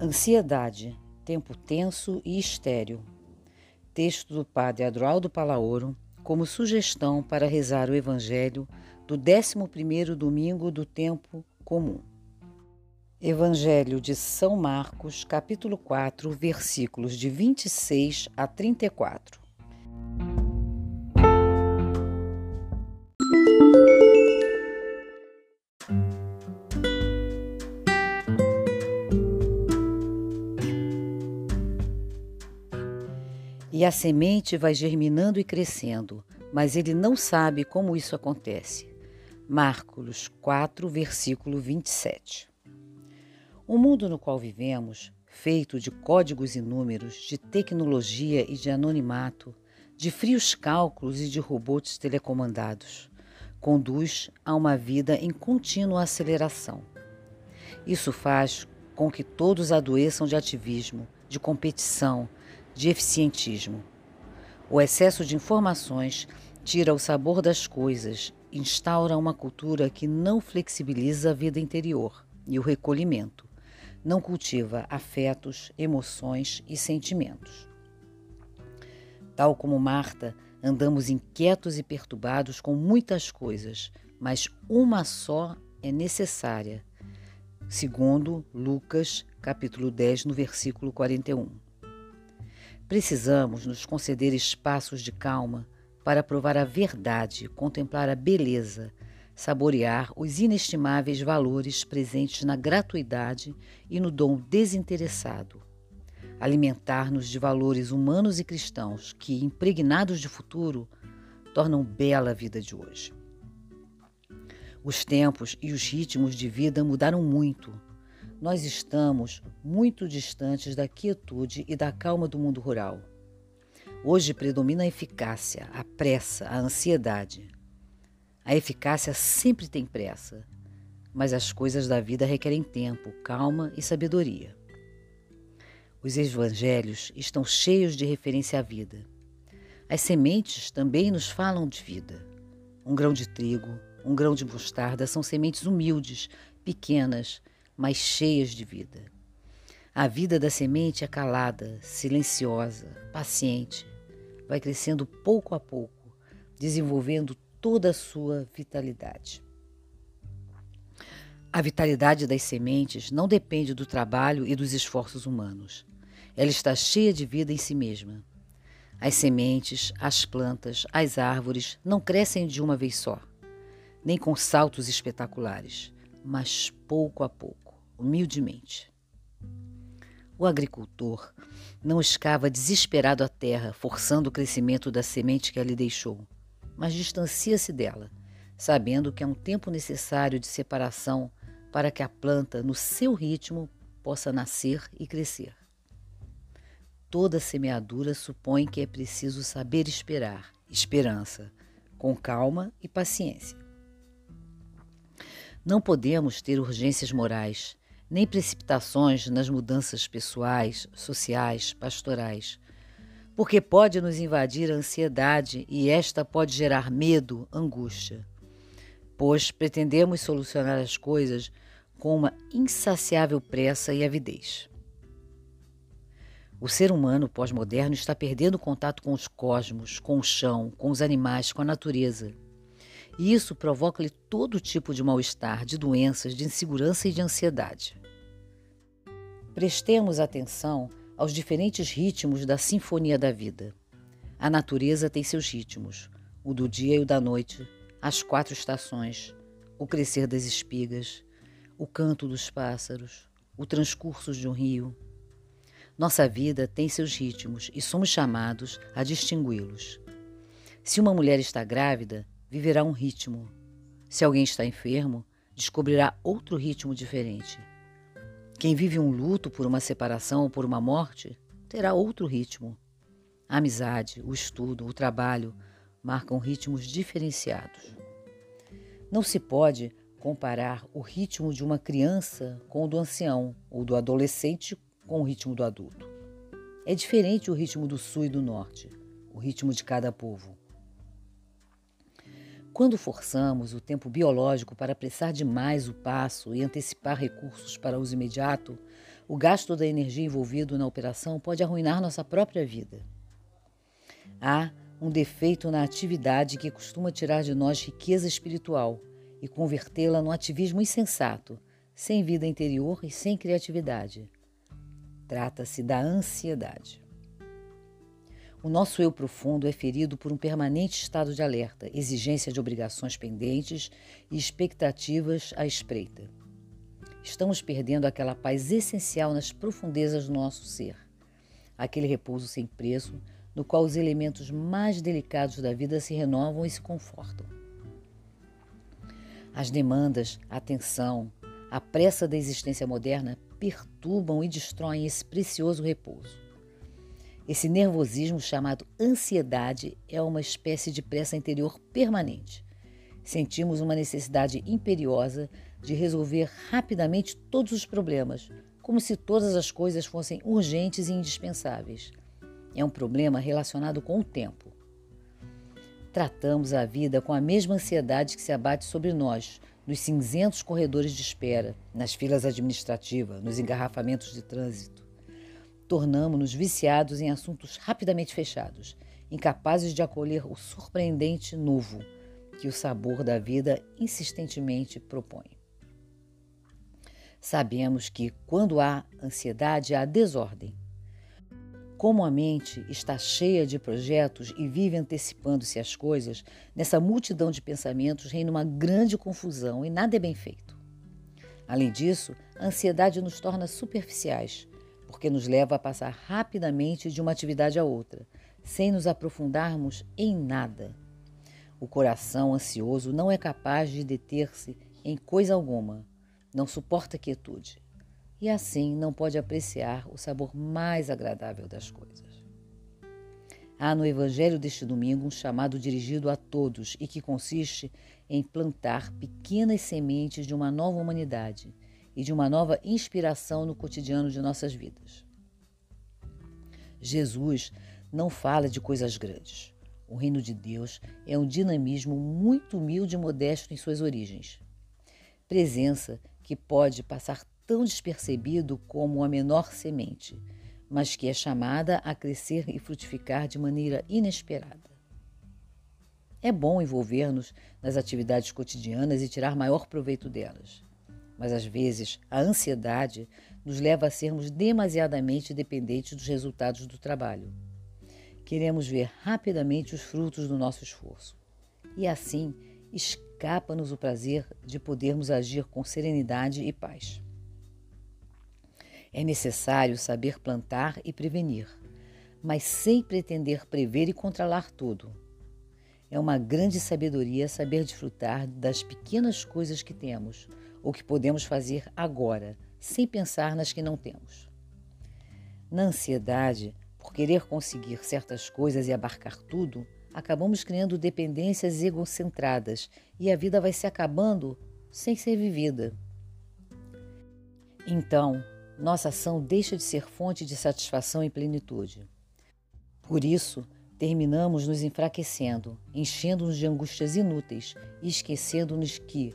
Ansiedade, tempo tenso e estéril. Texto do Padre Adroaldo Palaoro, como sugestão para rezar o Evangelho do 11º domingo do tempo comum. Evangelho de São Marcos, capítulo 4, versículos de 26 a 34. A semente vai germinando e crescendo, mas ele não sabe como isso acontece. Marcos 4, versículo 27. O mundo no qual vivemos, feito de códigos e números, de tecnologia e de anonimato, de frios cálculos e de robôs telecomandados, conduz a uma vida em contínua aceleração. Isso faz com que todos adoeçam de ativismo, de competição, de eficientismo. O excesso de informações tira o sabor das coisas, instaura uma cultura que não flexibiliza a vida interior e o recolhimento, não cultiva afetos, emoções e sentimentos. Tal como Marta, andamos inquietos e perturbados com muitas coisas, mas uma só é necessária. Segundo Lucas, capítulo 10, no versículo 41. Precisamos nos conceder espaços de calma para provar a verdade, contemplar a beleza, saborear os inestimáveis valores presentes na gratuidade e no dom desinteressado. Alimentar-nos de valores humanos e cristãos que, impregnados de futuro, tornam bela a vida de hoje. Os tempos e os ritmos de vida mudaram muito nós estamos muito distantes da quietude e da calma do mundo rural. Hoje predomina a eficácia, a pressa, a ansiedade. A eficácia sempre tem pressa, mas as coisas da vida requerem tempo, calma e sabedoria. Os evangelhos estão cheios de referência à vida. As sementes também nos falam de vida. Um grão de trigo, um grão de mostarda são sementes humildes, pequenas, mas cheias de vida. A vida da semente é calada, silenciosa, paciente, vai crescendo pouco a pouco, desenvolvendo toda a sua vitalidade. A vitalidade das sementes não depende do trabalho e dos esforços humanos. Ela está cheia de vida em si mesma. As sementes, as plantas, as árvores não crescem de uma vez só, nem com saltos espetaculares, mas pouco a pouco humildemente. O agricultor não escava desesperado a terra, forçando o crescimento da semente que ali deixou, mas distancia-se dela, sabendo que há um tempo necessário de separação para que a planta, no seu ritmo, possa nascer e crescer. Toda semeadura supõe que é preciso saber esperar, esperança, com calma e paciência. Não podemos ter urgências morais, nem precipitações nas mudanças pessoais, sociais, pastorais, porque pode nos invadir a ansiedade e esta pode gerar medo, angústia, pois pretendemos solucionar as coisas com uma insaciável pressa e avidez. O ser humano pós-moderno está perdendo contato com os cosmos, com o chão, com os animais, com a natureza. E isso provoca-lhe todo tipo de mal-estar, de doenças, de insegurança e de ansiedade. Prestemos atenção aos diferentes ritmos da sinfonia da vida. A natureza tem seus ritmos, o do dia e o da noite, as quatro estações, o crescer das espigas, o canto dos pássaros, o transcurso de um rio. Nossa vida tem seus ritmos e somos chamados a distingui-los. Se uma mulher está grávida, viverá um ritmo. Se alguém está enfermo, descobrirá outro ritmo diferente. Quem vive um luto por uma separação ou por uma morte terá outro ritmo. A amizade, o estudo, o trabalho marcam ritmos diferenciados. Não se pode comparar o ritmo de uma criança com o do ancião ou do adolescente com o ritmo do adulto. É diferente o ritmo do sul e do norte, o ritmo de cada povo. Quando forçamos o tempo biológico para apressar demais o passo e antecipar recursos para uso imediato, O gasto da energia envolvido na operação pode arruinar nossa própria vida. Há um defeito na atividade que costuma tirar de nós riqueza espiritual e convertê-la num ativismo insensato, sem vida interior e sem criatividade. Trata-se da ansiedade. O nosso eu profundo é ferido por um permanente estado de alerta, exigência de obrigações pendentes e expectativas à espreita. Estamos perdendo aquela paz essencial nas profundezas do nosso ser, aquele repouso sem preço, no qual os elementos mais delicados da vida se renovam e se confortam. As demandas, a tensão, a pressa da existência moderna perturbam e destroem esse precioso repouso. Esse nervosismo chamado ansiedade é uma espécie de pressa interior permanente. Sentimos uma necessidade imperiosa de resolver rapidamente todos os problemas, como se todas as coisas fossem urgentes e indispensáveis. É um problema relacionado com o tempo. Tratamos a vida com a mesma ansiedade que se abate sobre nós, nos cinzentos corredores de espera, nas filas administrativas, nos engarrafamentos de trânsito tornamos-nos viciados em assuntos rapidamente fechados, incapazes de acolher o surpreendente novo que o sabor da vida insistentemente propõe. Sabemos que, quando há ansiedade, há desordem. Como a mente está cheia de projetos e vive antecipando-se às coisas, nessa multidão de pensamentos reina uma grande confusão e nada é bem feito. Além disso, a ansiedade nos torna superficiais, porque nos leva a passar rapidamente de uma atividade a outra, sem nos aprofundarmos em nada. O coração ansioso não é capaz de deter-se em coisa alguma, não suporta quietude e assim não pode apreciar o sabor mais agradável das coisas. Há no Evangelho deste domingo um chamado dirigido a todos e que consiste em plantar pequenas sementes de uma nova humanidade e de uma nova inspiração no cotidiano de nossas vidas. Jesus não fala de coisas grandes. O reino de Deus é um dinamismo muito humilde e modesto em suas origens. Presença que pode passar tão despercebido como a menor semente, mas que é chamada a crescer e frutificar de maneira inesperada. É bom envolver-nos nas atividades cotidianas e tirar maior proveito delas mas às vezes a ansiedade nos leva a sermos demasiadamente dependentes dos resultados do trabalho. Queremos ver rapidamente os frutos do nosso esforço. E assim escapa-nos o prazer de podermos agir com serenidade e paz. É necessário saber plantar e prevenir, mas sem pretender prever e controlar tudo. É uma grande sabedoria saber desfrutar das pequenas coisas que temos, o que podemos fazer agora, sem pensar nas que não temos. Na ansiedade, por querer conseguir certas coisas e abarcar tudo, acabamos criando dependências egocentradas e a vida vai se acabando sem ser vivida. Então, nossa ação deixa de ser fonte de satisfação e plenitude. Por isso, terminamos nos enfraquecendo, enchendo-nos de angústias inúteis e esquecendo-nos que,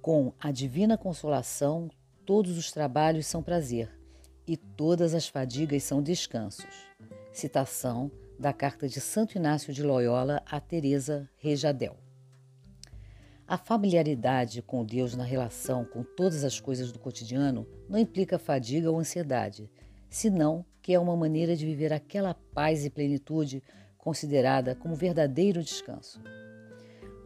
com a divina consolação, todos os trabalhos são prazer e todas as fadigas são descansos. Citação da carta de Santo Inácio de Loyola a Teresa Rejadel. A familiaridade com Deus na relação com todas as coisas do cotidiano não implica fadiga ou ansiedade, senão que é uma maneira de viver aquela paz e plenitude considerada como verdadeiro descanso.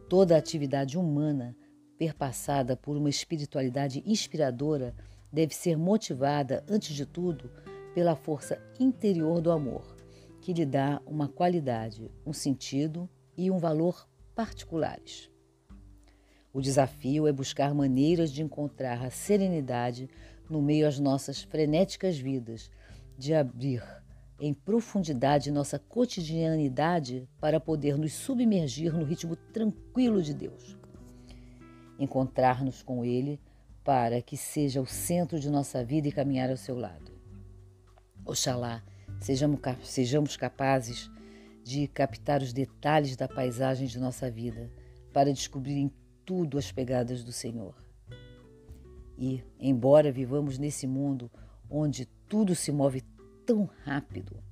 Toda atividade humana perpassada por uma espiritualidade inspiradora, deve ser motivada, antes de tudo, pela força interior do amor, que lhe dá uma qualidade, um sentido e um valor particulares. O desafio é buscar maneiras de encontrar a serenidade no meio às nossas frenéticas vidas, de abrir em profundidade nossa cotidianidade para poder nos submergir no ritmo tranquilo de Deus encontrar-nos com Ele para que seja o centro de nossa vida e caminhar ao seu lado. Oxalá sejamos, sejamos capazes de captar os detalhes da paisagem de nossa vida para descobrir em tudo as pegadas do Senhor. E, embora vivamos nesse mundo onde tudo se move tão rápido,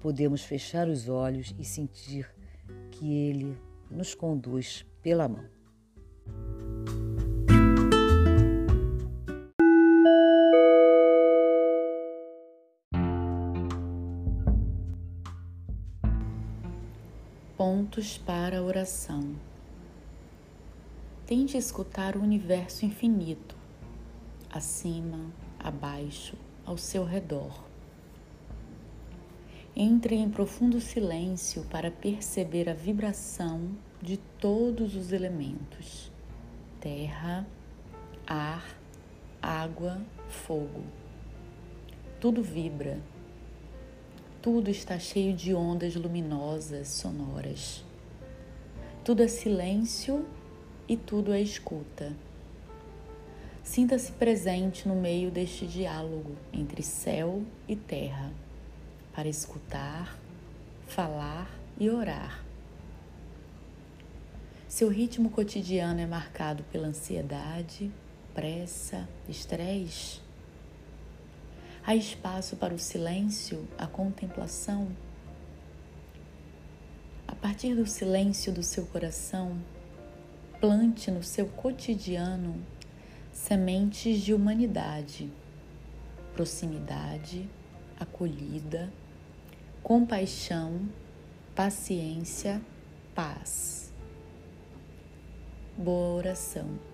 podemos fechar os olhos e sentir que Ele nos conduz pela mão. Pontos para a oração. Tente escutar o universo infinito, acima, abaixo, ao seu redor. Entre em profundo silêncio para perceber a vibração de todos os elementos: terra, ar, água, fogo. Tudo vibra tudo está cheio de ondas luminosas, sonoras. Tudo é silêncio e tudo é escuta. Sinta-se presente no meio deste diálogo entre céu e terra, para escutar, falar e orar. Seu ritmo cotidiano é marcado pela ansiedade, pressa, estresse Há espaço para o silêncio, a contemplação. A partir do silêncio do seu coração, plante no seu cotidiano sementes de humanidade, proximidade, acolhida, compaixão, paciência, paz. Boa oração.